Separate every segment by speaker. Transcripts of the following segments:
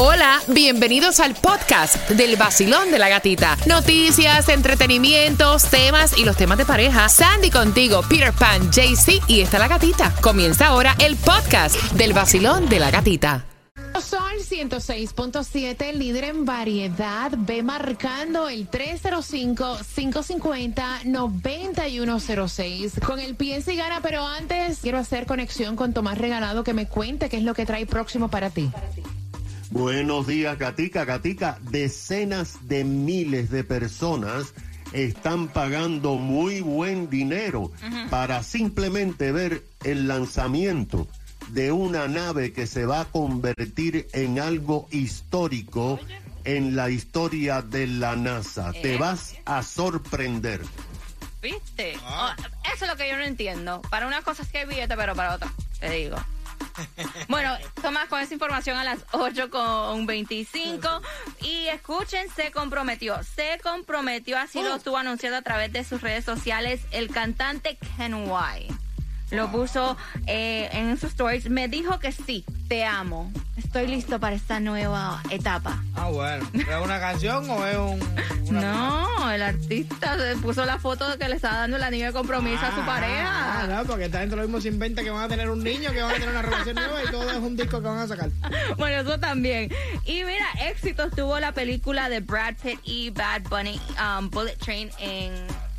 Speaker 1: Hola, bienvenidos al podcast del vacilón de la gatita. Noticias, entretenimientos, temas y los temas de pareja. Sandy contigo, Peter Pan, JC y está la gatita. Comienza ahora el podcast del vacilón de la gatita. Sol 106.7, líder en variedad, ve marcando el 305-550-9106 con el pie y gana, pero antes quiero hacer conexión con Tomás Regalado que me cuente qué es lo que trae próximo para ti.
Speaker 2: Buenos días, Gatica. Gatica, decenas de miles de personas están pagando muy buen dinero para simplemente ver el lanzamiento de una nave que se va a convertir en algo histórico en la historia de la NASA. Te eh. vas a sorprender.
Speaker 3: ¿Viste? Ah. Oh, eso es lo que yo no entiendo. Para unas cosas que hay billete, pero para otras, te digo. Bueno, Tomás, con esa información a las 8 con 25. Y escuchen, se comprometió. Se comprometió, así lo oh. estuvo anunciando a través de sus redes sociales, el cantante Ken White lo puso eh, en sus stories. Me dijo que sí, te amo. Estoy listo para esta nueva etapa.
Speaker 4: Ah, bueno. ¿Es una canción o es un.?
Speaker 3: no, el artista puso la foto que le estaba dando el anillo de compromiso a su ah, pareja.
Speaker 4: Ah, no, porque esta gente lo mismo se inventa que van a tener un niño, que van a tener una relación nueva y todo es un disco que van a sacar.
Speaker 3: bueno, eso también. Y mira, éxito tuvo la película de Brad Pitt y Bad Bunny, um, Bullet Train, en,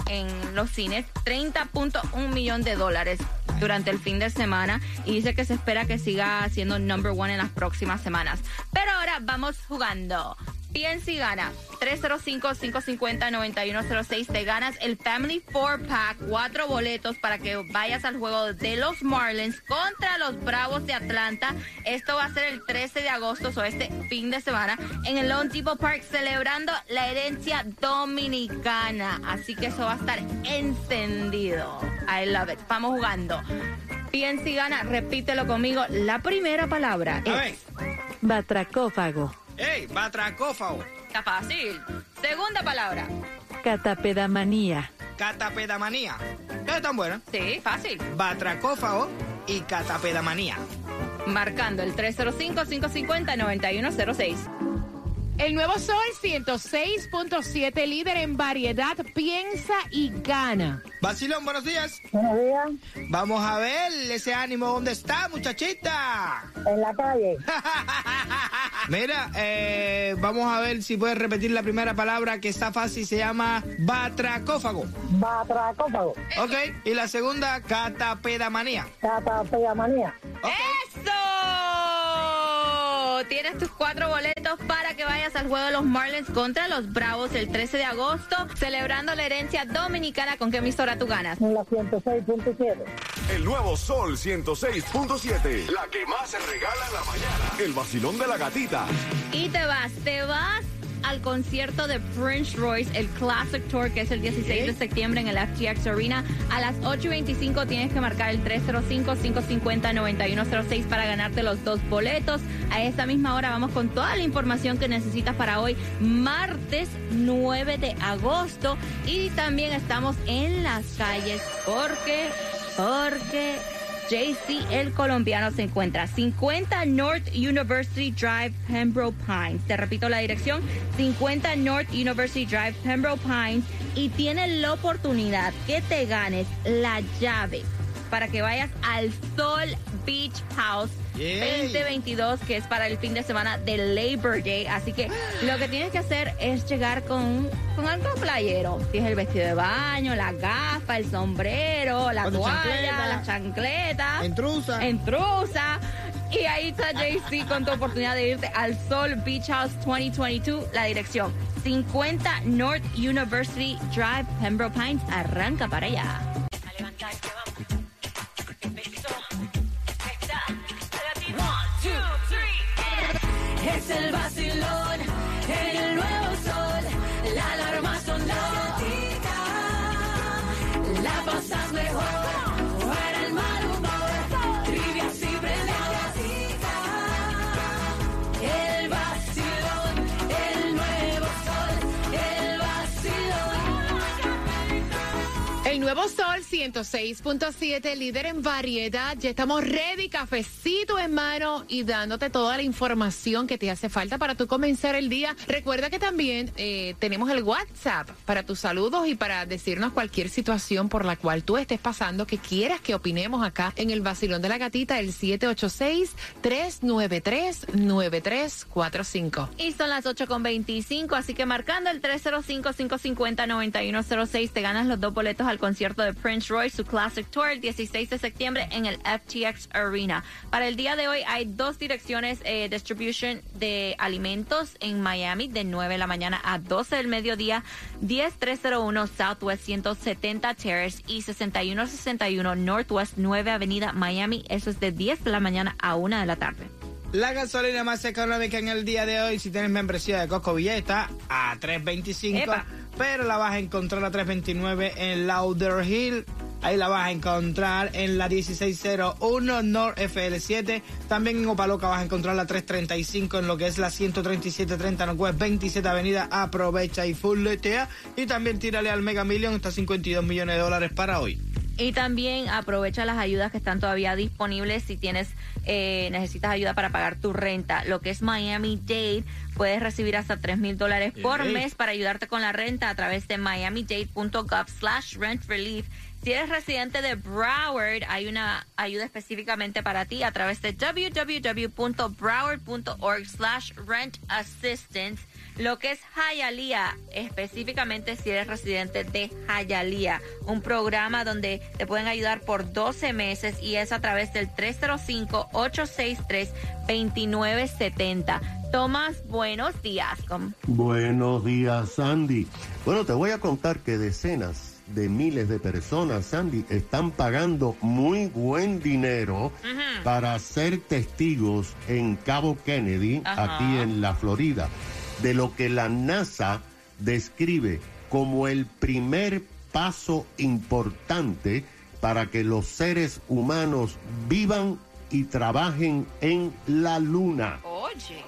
Speaker 3: en los cines. 30.1 millón de dólares durante el fin de semana y dice que se espera que siga siendo number one en las próximas semanas. Pero ahora vamos jugando. Piensa y gana. 305-550-9106. Te ganas el Family 4-Pack. Cuatro boletos para que vayas al juego de los Marlins contra los Bravos de Atlanta. Esto va a ser el 13 de agosto, o este fin de semana, en el Lone Depot Park, celebrando la herencia dominicana. Así que eso va a estar encendido. I love it. Vamos jugando. Piensa y gana. Repítelo conmigo. La primera palabra es...
Speaker 5: Batracófago.
Speaker 4: ¡Ey! Batracófago.
Speaker 3: Está fácil. Segunda palabra.
Speaker 5: Catapedamanía.
Speaker 4: Catapedamanía. ¿Qué tan buena?
Speaker 3: Sí, fácil.
Speaker 4: Batracófago y catapedamanía.
Speaker 3: Marcando el 305-550-9106.
Speaker 1: El nuevo Sol 106.7, líder en variedad, piensa y gana.
Speaker 4: Basilón, buenos días.
Speaker 6: Buenos días.
Speaker 4: Vamos a ver ese ánimo, ¿dónde está, muchachita?
Speaker 6: En la calle.
Speaker 4: Mira, eh, vamos a ver si puedes repetir la primera palabra que está fácil, se llama batracófago.
Speaker 6: Batracófago.
Speaker 4: Ok, y la segunda, catapedamanía.
Speaker 6: Catapedamanía.
Speaker 3: ¡Eso! Tienes tus cuatro boletos para que vayas al juego de los Marlins contra los Bravos el 13 de agosto, celebrando la herencia dominicana. ¿Con qué emisora tú ganas?
Speaker 6: La 106.7.
Speaker 7: El nuevo Sol 106.7. La que más se regala en la mañana. El vacilón de la gatita.
Speaker 3: Y te vas, te vas al concierto de Prince Royce, el Classic Tour, que es el 16 de septiembre en el FTX Arena. A las 8.25 tienes que marcar el 305-550-9106 para ganarte los dos boletos. A esta misma hora vamos con toda la información que necesitas para hoy, martes 9 de agosto. Y también estamos en las calles porque, porque JC el colombiano se encuentra 50 North University Drive, Pembroke Pines. Te repito la dirección, 50 North University Drive, Pembroke Pines. Y tienes la oportunidad que te ganes la llave para que vayas al Sol Beach House 2022, que es para el fin de semana de Labor Day. Así que lo que tienes que hacer es llegar con, con algo playero. Tienes el vestido de baño, la gafa, el sombrero, la toalla, la chancleta.
Speaker 4: Entrusa.
Speaker 3: Entrusa. Y ahí está JC con tu oportunidad de irte al Sol Beach House 2022. La dirección 50 North University Drive, Pembroke Pines. Arranca para allá.
Speaker 8: Sol. El vacilón. El nuevo sol
Speaker 1: 106.7, líder en variedad. Ya estamos ready, cafecito en mano y dándote toda la información que te hace falta para tú comenzar el día. Recuerda que también eh, tenemos el WhatsApp para tus saludos y para decirnos cualquier situación por la cual tú estés pasando que quieras que opinemos acá en el Basilón de la Gatita, el 786-393-9345.
Speaker 3: Y son las 8.25, así que marcando el 305-550-9106 te ganas los dos boletos al concierto de Prince Royce, su Classic Tour, el 16 de septiembre en el FTX Arena. Para el día de hoy hay dos direcciones eh, distribution de alimentos en Miami de 9 de la mañana a 12 del mediodía, 10301 Southwest 170 Terrace y 6161 Northwest 9 Avenida Miami. Eso es de 10 de la mañana a 1 de la tarde.
Speaker 4: La gasolina más económica en el día de hoy, si tienes membresía de Costco Villa, está a 3.25,
Speaker 3: Epa.
Speaker 4: pero la vas a encontrar a 3.29 en Lauder Hill. Ahí la vas a encontrar en la 1601 North FL7. También en Opaloca vas a encontrar la 335 en lo que es la 13730 Northwest 27 Avenida. Aprovecha y fulletea. Y también tírale al Mega Million hasta 52 millones de dólares para hoy.
Speaker 3: Y también aprovecha las ayudas que están todavía disponibles si tienes eh, necesitas ayuda para pagar tu renta. Lo que es Miami Dade, puedes recibir hasta 3 mil dólares por mes para ayudarte con la renta a través de miamidade.gov slash rent relief. Si eres residente de Broward, hay una ayuda específicamente para ti a través de www.broward.org slash rent assistance. Lo que es Hialeah, específicamente si eres residente de Hialeah, un programa donde te pueden ayudar por 12 meses y es a través del 305-863-2970. Tomás, buenos días.
Speaker 2: Buenos días, Sandy. Bueno, te voy a contar que decenas de miles de personas, Sandy, están pagando muy buen dinero para ser testigos en Cabo Kennedy,
Speaker 3: Ajá.
Speaker 2: aquí en la Florida, de lo que la NASA describe como el primer paso importante para que los seres humanos vivan y trabajen en la luna.
Speaker 3: Oye.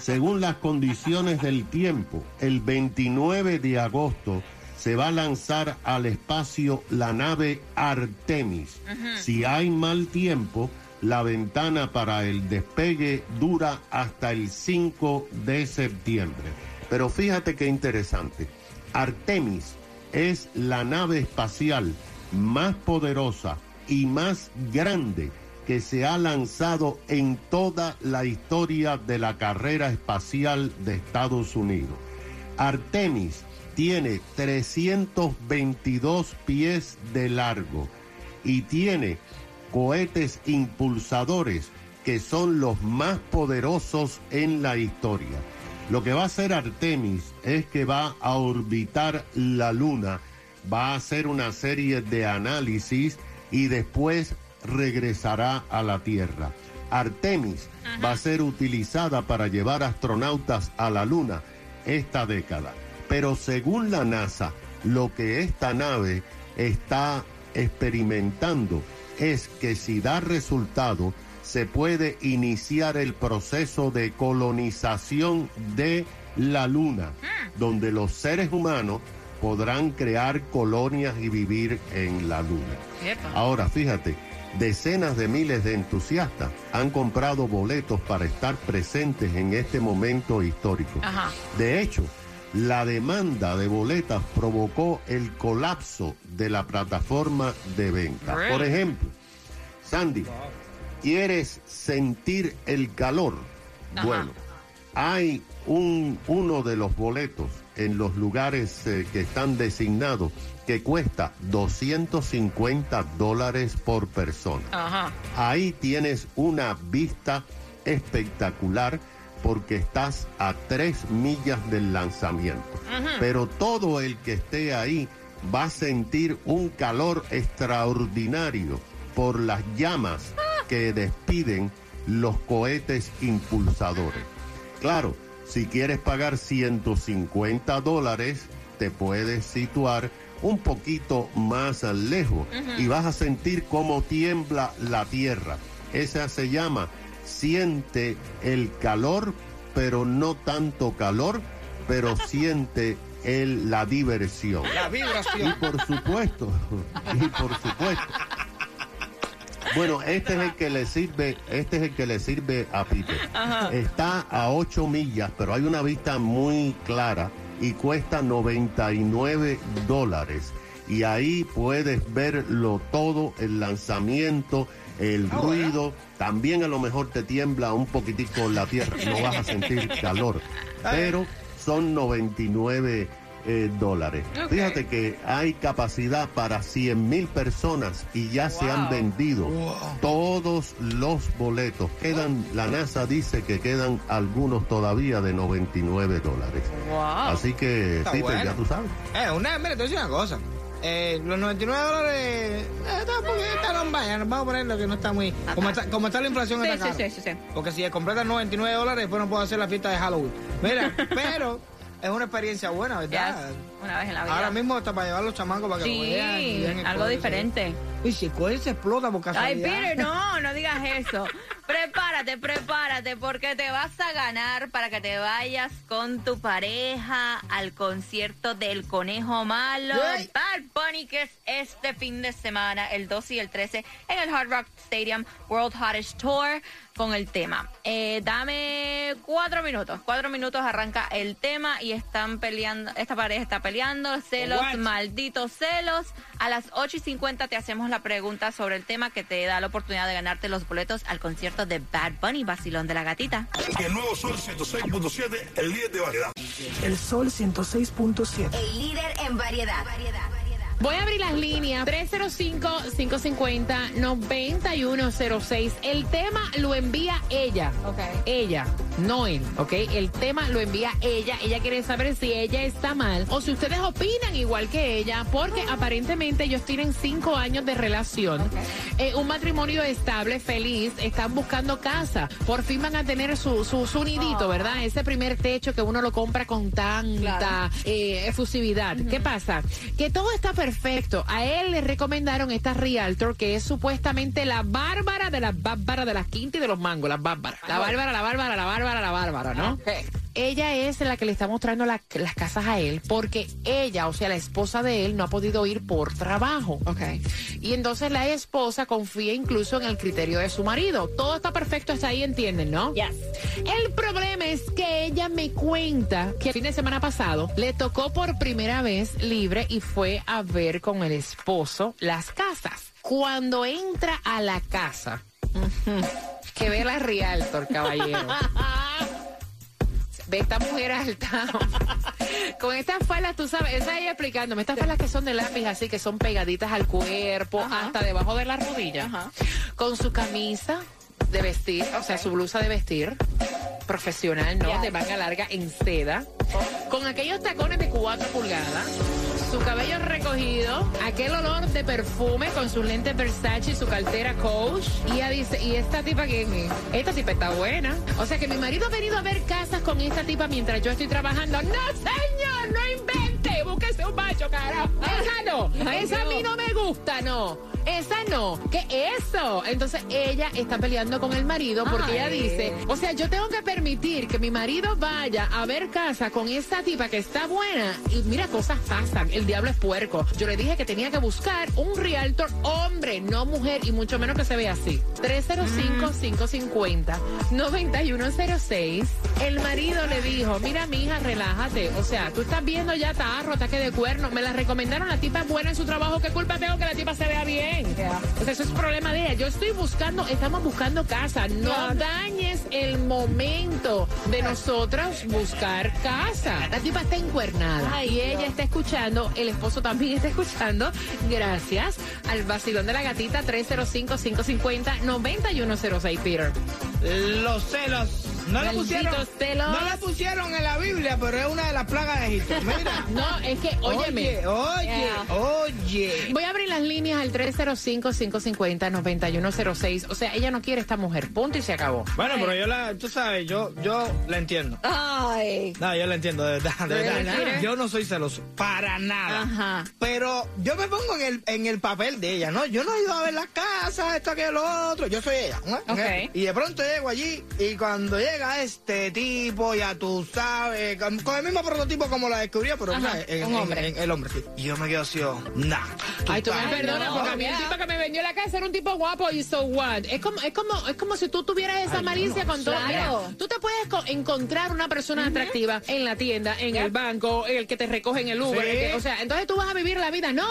Speaker 2: Según las condiciones del tiempo, el 29 de agosto se va a lanzar al espacio la nave Artemis. Si hay mal tiempo, la ventana para el despegue dura hasta el 5 de septiembre. Pero fíjate qué interesante. Artemis es la nave espacial más poderosa y más grande que se ha lanzado en toda la historia de la carrera espacial de Estados Unidos. Artemis tiene 322 pies de largo y tiene cohetes impulsadores que son los más poderosos en la historia. Lo que va a hacer Artemis es que va a orbitar la Luna, va a hacer una serie de análisis y después regresará a la Tierra. Artemis va a ser utilizada para llevar astronautas a la Luna esta década. Pero según la NASA, lo que esta nave está experimentando es que si da resultado, se puede iniciar el proceso de colonización de la Luna, donde los seres humanos podrán crear colonias y vivir en la Luna. Ahora, fíjate, decenas de miles de entusiastas han comprado boletos para estar presentes en este momento histórico.
Speaker 1: Ajá.
Speaker 2: De hecho, la demanda de boletas provocó el colapso de la plataforma de venta. Por ejemplo, Sandy, ¿quieres sentir el calor? Bueno, hay un, uno de los boletos en los lugares eh, que están designados que cuesta 250 dólares por persona.
Speaker 1: Ajá.
Speaker 2: Ahí tienes una vista espectacular porque estás a tres millas del lanzamiento. Pero todo el que esté ahí va a sentir un calor extraordinario por las llamas que despiden los cohetes impulsadores. Claro, si quieres pagar 150 dólares, te puedes situar un poquito más lejos y vas a sentir cómo tiembla la tierra. Esa se llama siente el calor, pero no tanto calor, pero siente el, la diversión.
Speaker 4: La
Speaker 2: Y
Speaker 4: vibración.
Speaker 2: por supuesto, y por supuesto. Bueno, este es el que le sirve, este es el que le sirve a Peter. Está a 8 millas, pero hay una vista muy clara y cuesta 99 dólares. Y ahí puedes verlo todo, el lanzamiento, el
Speaker 4: Ah,
Speaker 2: ruido. También a lo mejor te tiembla un poquitico la tierra, no vas a sentir calor. Pero son 99 eh, dólares. Fíjate que hay capacidad para 100 mil personas y ya se han
Speaker 1: Wow.
Speaker 2: vendido todos los boletos. Quedan, la NASA dice que quedan algunos todavía de 99 dólares.
Speaker 1: Wow.
Speaker 2: Así que, Peter,
Speaker 4: bueno.
Speaker 2: ya tú sabes.
Speaker 4: Eh, una, mira, te voy a decir una cosa. Eh, los 99 dólares eh, está un poquito, está no vaya, nos vamos a poner lo que no está muy... Como está, como está la inflación
Speaker 3: Sí,
Speaker 4: está
Speaker 3: sí, sí, sí, sí.
Speaker 4: Porque si completas 99 dólares, después no puedo hacer la fiesta de Halloween. Mira, pero es una experiencia buena, ¿verdad?
Speaker 3: Yes, una vez en la vida.
Speaker 4: Ahora mismo está para llevar a los chamacos para que lo vean. y
Speaker 3: Sí,
Speaker 4: vean el
Speaker 3: algo diferente.
Speaker 4: Y si el se explota por
Speaker 3: Ay,
Speaker 4: casualidad.
Speaker 3: Peter, no, no digas eso. Prepárate, prepárate, porque te vas a ganar para que te vayas con tu pareja al concierto del Conejo Malo. Bad Bunny, que es este fin de semana, el 12 y el 13, en el Hard Rock Stadium World Hottest Tour con el tema. Eh, dame cuatro minutos. Cuatro minutos arranca el tema y están peleando, esta pareja está peleando, celos,
Speaker 4: What?
Speaker 3: malditos celos. A las 8 y 50 te hacemos la pregunta sobre el tema que te da la oportunidad de ganarte los boletos al concierto de Bad Bunny, Basilón de la Gatita.
Speaker 9: El nuevo Sol 106.7, el líder de variedad.
Speaker 10: El Sol 106.7.
Speaker 8: El líder en variedad.
Speaker 1: Voy a abrir las líneas 305-550-9106. El tema lo envía ella.
Speaker 3: Ok.
Speaker 1: Ella, no él, ¿ok? El tema lo envía ella. Ella quiere saber si ella está mal o si ustedes opinan igual que ella, porque aparentemente ellos tienen cinco años de relación. Eh, un matrimonio estable, feliz, están buscando casa. Por fin van a tener su, su, su nidito, ¿verdad? Ese primer techo que uno lo compra con tanta eh, efusividad. ¿Qué pasa? Que todo está perfecto. A él le recomendaron esta Realtor, que es supuestamente la bárbara de las bárbaras de las quintas y de los mangos, las bárbaras. La bárbara, la bárbara, la bárbara, la bárbara, ¿no? Ella es la que le está mostrando la- las casas a él porque ella, o sea, la esposa de él, no ha podido ir por trabajo.
Speaker 3: Ok.
Speaker 1: Y entonces la esposa confía incluso en el criterio de su marido. Todo está perfecto hasta ahí, ¿entienden, no?
Speaker 3: Yes.
Speaker 1: El problema es que ella me cuenta que el fin de semana pasado le tocó por primera vez libre y fue a ver con el esposo las casas. Cuando entra a la casa, que ve la Realtor, caballero. Ve esta mujer alta. Con estas faldas, tú sabes, esa ella explicándome, estas faldas que son de lápiz así, que son pegaditas al cuerpo, hasta debajo de la rodilla.
Speaker 3: Ajá.
Speaker 1: Con su camisa de vestir, o sea, su blusa de vestir profesional, ¿no? De manga larga en seda. Con aquellos tacones de 4 pulgadas. Su cabello recogido, aquel olor de perfume con sus lentes Versace y su cartera Coach. Y ella dice, ¿y esta tipa quién es? Esta tipa está buena. O sea que mi marido ha venido a ver casas con esta tipa mientras yo estoy trabajando. ¡No, señor! ¡No invente! ¡Búsquese un macho, carajo! ¡Esa no! ¡Esa a mí no me gusta, no! ¡Esa no! ¿Qué eso? Entonces ella está peleando con el marido porque ella dice, o sea, yo tengo que permitir que mi marido vaya a ver casa con esa tipa que está buena. Y mira, cosas pasan. El diablo es puerco. Yo le dije que tenía que buscar un realtor hombre, no mujer, y mucho menos que se vea así. 305-550-9106. El marido le dijo, mira, mi hija, relájate. O sea, tú estás viendo ya tarro, ataque de cuerno. Me la recomendaron, la tipa es buena en su trabajo. ¿Qué culpa tengo que la tipa se vea bien? O sea, eso es problema de ella. Yo estoy buscando, estamos buscando casa. No dañes el momento de nosotros buscar casa. La tipa está encuernada
Speaker 3: Ay,
Speaker 1: y ella está escuchando, el esposo también está escuchando. Gracias al vacilón de la gatita 305-550-9106, Peter.
Speaker 4: Los celos. No
Speaker 1: Malditos
Speaker 4: pusieron, no le pusieron en la Biblia, pero es una de las plagas de Egipto. Mira.
Speaker 1: No, es que, óyeme.
Speaker 4: Oye, oye,
Speaker 3: Yeah.
Speaker 4: oye.
Speaker 1: Voy a abrir las líneas al 305-550-9106. O sea, ella no quiere esta mujer. Punto y se acabó.
Speaker 4: Bueno, pero yo la, tú sabes, yo, yo la entiendo.
Speaker 3: Ay.
Speaker 4: No, yo la entiendo, de verdad, de
Speaker 3: ¿De
Speaker 4: verdad. Yo no soy celoso, para nada.
Speaker 3: Ajá.
Speaker 4: Pero yo me pongo en el, en el papel de ella, ¿no? Yo no he ido a ver las casas, esto, aquello, lo otro. Yo soy ella, ¿no?
Speaker 3: Ok.
Speaker 4: Y de pronto llego allí y cuando llego llega este tipo, ya tú sabes, con, con el mismo prototipo como la descubrió, pero
Speaker 1: Ajá,
Speaker 4: ¿sabes? En-
Speaker 1: un
Speaker 4: en-
Speaker 1: hombre.
Speaker 4: en- el hombre, sí. Y yo me quedo así, oh, nah.
Speaker 1: Ay, tú me perdonas, porque a mí el tipo que me vendió la casa era un tipo guapo y so what. Es como, es como, es como si tú tuvieras esa malicia con todo.
Speaker 3: Claro.
Speaker 1: Mira, tú te puedes co- encontrar una persona atractiva en la tienda, en el banco, el que te recoge en el Uber.
Speaker 4: Sí.
Speaker 1: el que- o sea, entonces tú vas a vivir la vida. No,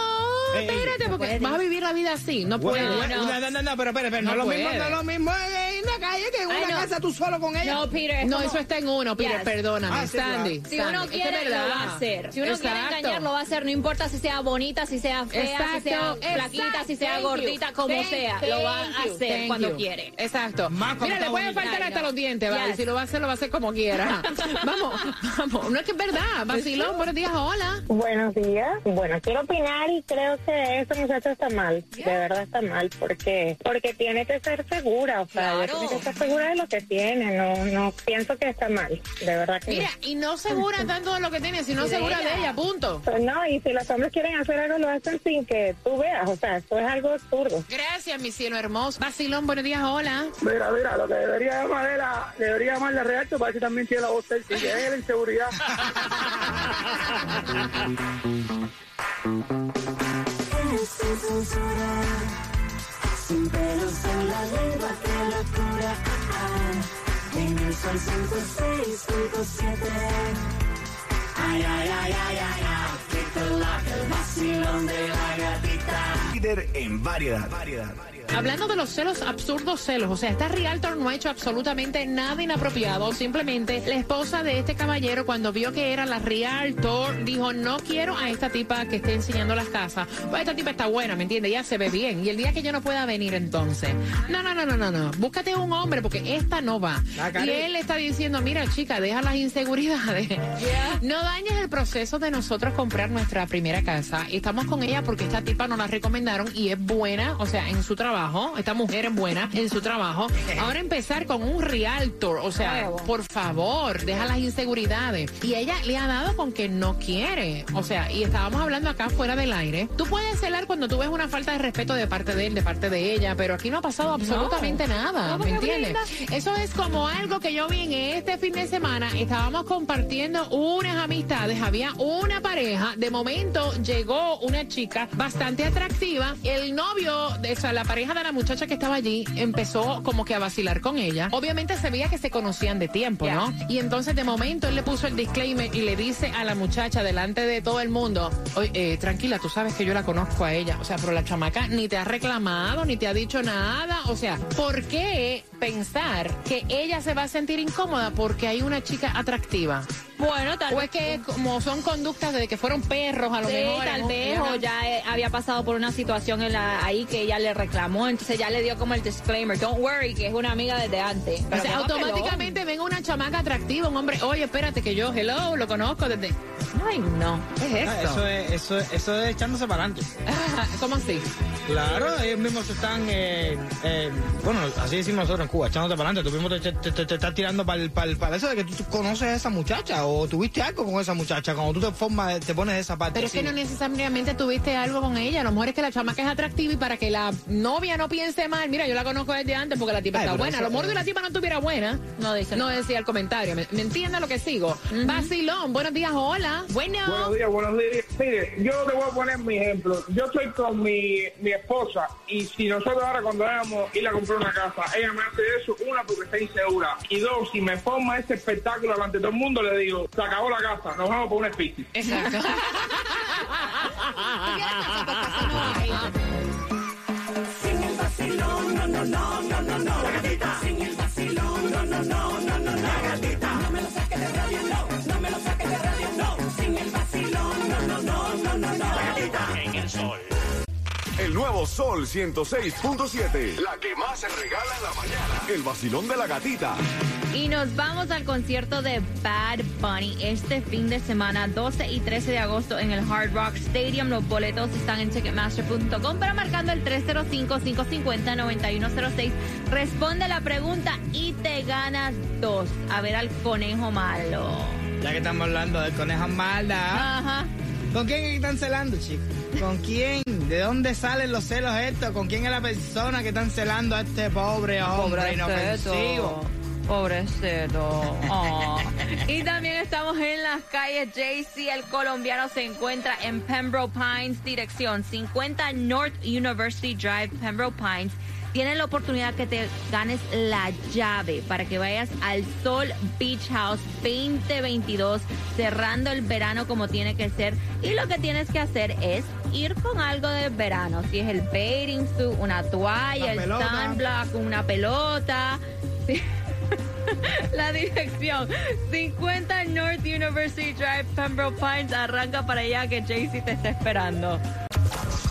Speaker 1: espérate, porque vas a vivir la vida así. No puedes.
Speaker 4: Bueno, bueno, no, no, no, no, pero no,
Speaker 1: No
Speaker 4: lo mismo,
Speaker 1: puede.
Speaker 4: no es lo mismo en la calle que en
Speaker 3: Ay,
Speaker 4: una
Speaker 3: no.
Speaker 4: casa tú solo con ella.
Speaker 3: No, Peter. es
Speaker 1: No,
Speaker 3: como-
Speaker 1: eso está en uno, Peter,
Speaker 3: Yes.
Speaker 1: perdóname,
Speaker 4: Ah, sí,
Speaker 1: Sandy.
Speaker 3: Si
Speaker 1: Sandy,
Speaker 3: uno
Speaker 1: es que
Speaker 3: quiere, lo va a hacer. Si uno quiere engañar, lo va a hacer. No importa si sea bonita, si sea fea,
Speaker 1: Exacto,
Speaker 3: si sea flaquita,
Speaker 1: exacto.
Speaker 3: si sea
Speaker 1: Thank you.
Speaker 3: gordita, como
Speaker 1: Thank-
Speaker 3: sea. Lo va a hacer
Speaker 1: thank
Speaker 3: cuando
Speaker 1: you.
Speaker 3: quiere.
Speaker 1: Exacto.
Speaker 4: Más
Speaker 1: Mira, le pueden faltar
Speaker 3: Ay,
Speaker 1: hasta
Speaker 3: no.
Speaker 1: los dientes, ¿vale?
Speaker 3: Yes.
Speaker 1: Si lo va a hacer, lo va a hacer como quiera. vamos, vamos. No es que es verdad. Vacilón, buenos días, hola.
Speaker 6: Buenos días. Bueno, quiero opinar y creo que ese muchacho está mal. De verdad está mal porque porque tiene que ser segura. O sea,
Speaker 3: Claro.
Speaker 6: tiene que estar segura de lo que tiene. No no pienso que está mal. De verdad que
Speaker 1: Mira, y no segura tanto de lo que tiene, sino segura de
Speaker 3: ella.
Speaker 1: punto.
Speaker 6: no. Pues no, y si los hombres quieren hacer algo, lo hacen sin que tú veas. O sea, esto es algo absurdo.
Speaker 1: Gracias, mi cielo hermoso. Vacilón, buenos días, hola.
Speaker 11: Mira, mira, lo que debería llamar era, debería llamarle a Realto para que también tiene la voz sexy, que es la inseguridad.
Speaker 8: Sin censura, sin pelos en la lengua. Sol 106.7. Ay, ay, ay, ay, ay, ay. Late el vacilón de la gatita.
Speaker 9: Líder en variedad. variedad.
Speaker 1: Hablando de los celos, absurdos celos. O sea, esta realtor no ha hecho absolutamente nada inapropiado. Simplemente la esposa de este caballero, cuando vio que era la realtor, dijo: No quiero a esta tipa que esté enseñando las casas. Pues esta tipa está buena, ¿me entiendes? Ya se ve bien. Y el día que yo no pueda venir, entonces. No, no, no, no, no, no. Búscate un hombre porque esta no va.
Speaker 4: Ah,
Speaker 1: Y él le está diciendo: Mira, chica, deja las inseguridades. No dañes el proceso de nosotros comprar nuestra primera casa. Estamos con ella porque esta tipa nos la recomendaron y es buena, o sea, en su trabajo. Esta mujer es buena en su trabajo. Ahora empezar con un realtor, o sea, por favor, deja las inseguridades. Y ella le ha dado con que no quiere. O sea, y estábamos hablando acá fuera del aire. Tú puedes celar cuando tú ves una falta de respeto de parte de él, de parte de ella, pero aquí no ha pasado absolutamente nada.
Speaker 3: ¿Cómo
Speaker 1: ¿Me entiendes? Eso es como algo que yo vi en este fin de semana. Estábamos compartiendo unas amistades, había una pareja. De momento llegó una chica bastante atractiva. El novio, o sea, la pareja de la muchacha que estaba allí, empezó como que a vacilar con ella. Obviamente se veía que se conocían de tiempo. ¿no? Y entonces de momento él le puso el disclaimer y le dice a la muchacha delante de todo el mundo, oye, eh, tranquila, tú sabes que yo la conozco a ella. O sea, pero la chamaca ni te ha reclamado, ni te ha dicho nada. O sea, ¿por qué pensar que ella se va a sentir incómoda porque hay una chica atractiva?
Speaker 3: Bueno, tal
Speaker 1: O
Speaker 3: vez.
Speaker 1: es que como son conductas de que fueron perros a lo
Speaker 3: Sí,
Speaker 1: mejor.
Speaker 3: tal
Speaker 1: ¿no?
Speaker 3: vez, o ya eh, había pasado por una situación en la, ahí que ella le reclamó, entonces ya le dio como el disclaimer, don't worry, que es una amiga desde antes.
Speaker 1: O sea, automáticamente ven una chamaca atractiva, un hombre, oye, espérate que yo, hello, lo conozco desde... Ay, no, ¿qué es
Speaker 4: Ah,
Speaker 1: esto?
Speaker 4: Eso es, eso, es- eso es echándose para adelante.
Speaker 1: ¿Cómo así?
Speaker 4: Claro, ellos mismos se están, eh, eh, bueno, así decimos nosotros en Cuba, echándote para adelante. Tú mismo te, te- te- te estás tirando para, para, eso de que tú conoces a esa muchacha o tuviste algo con esa muchacha. Cuando tú te formas, te pones de esa parte.
Speaker 1: Pero es que no necesariamente tuviste algo con ella. A lo mejor es que la chamaca es atractiva y para que la novia no piense mal, mira, yo la conozco desde antes porque la tipa
Speaker 4: Ay,
Speaker 1: está buena. A lo mejor de la tipa no estuviera buena.
Speaker 3: No dice
Speaker 1: No decía el comentario. ¿Me, me entiende lo que sigo? Vacilón, buenos días, hola. Bueno.
Speaker 11: Buenos días, buenos días. Mire, yo te voy a poner mi ejemplo. Yo estoy con mi, mi esposa y si nosotros ahora cuando vamos ir a comprar una casa, ella me hace eso, una porque está insegura y dos, si me forma ese espectáculo delante de todo el mundo, le digo, se acabó la casa, nos vamos por un speaking.
Speaker 1: Exacto.
Speaker 8: Sin el vacilón, no, no, no, no, no, no. La gatita. Sin el vacilón, no, no, no, no, no, no. La gatita. No me lo saques de radio, no. No me lo saques de radio, no. Sin el vacilón, no, no, no, no, no, no. La gatita.
Speaker 7: En el sol. El nuevo Sol 106.7. La que más se regala en la mañana. El vacilón de la gatita.
Speaker 3: Y nos vamos al concierto de Bad Bunny este fin de semana, 12 y 13 de agosto en el Hard Rock Stadium. Los boletos están en Ticketmaster.com, pero marcando el 305-550-9106. Responde la pregunta y te ganas dos. A ver al conejo malo.
Speaker 4: Ya que estamos hablando del conejo mala.
Speaker 3: Ajá.
Speaker 4: ¿Con quién están celando, chicos? ¿Con quién? ¿De dónde salen los celos estos? ¿Con quién es la persona que están celando a este pobre hombre
Speaker 3: Pobrecito.
Speaker 4: inofensivo?
Speaker 3: Pobrecito. Oh. Y también estamos en las calles. JC, el colombiano, se encuentra en Pembroke Pines, dirección 50 North University Drive, Pembroke Pines. Tienes la oportunidad que te ganes la llave para que vayas al Sol Beach House 2022, cerrando el verano como tiene que ser. Y lo que tienes que hacer es ir con algo de verano. Si es el bathing suit, una toalla, el sunblock, una pelota. Sí. La dirección 50 North University Drive, Pembroke Pines. Arranca para allá que Jaycee te está esperando.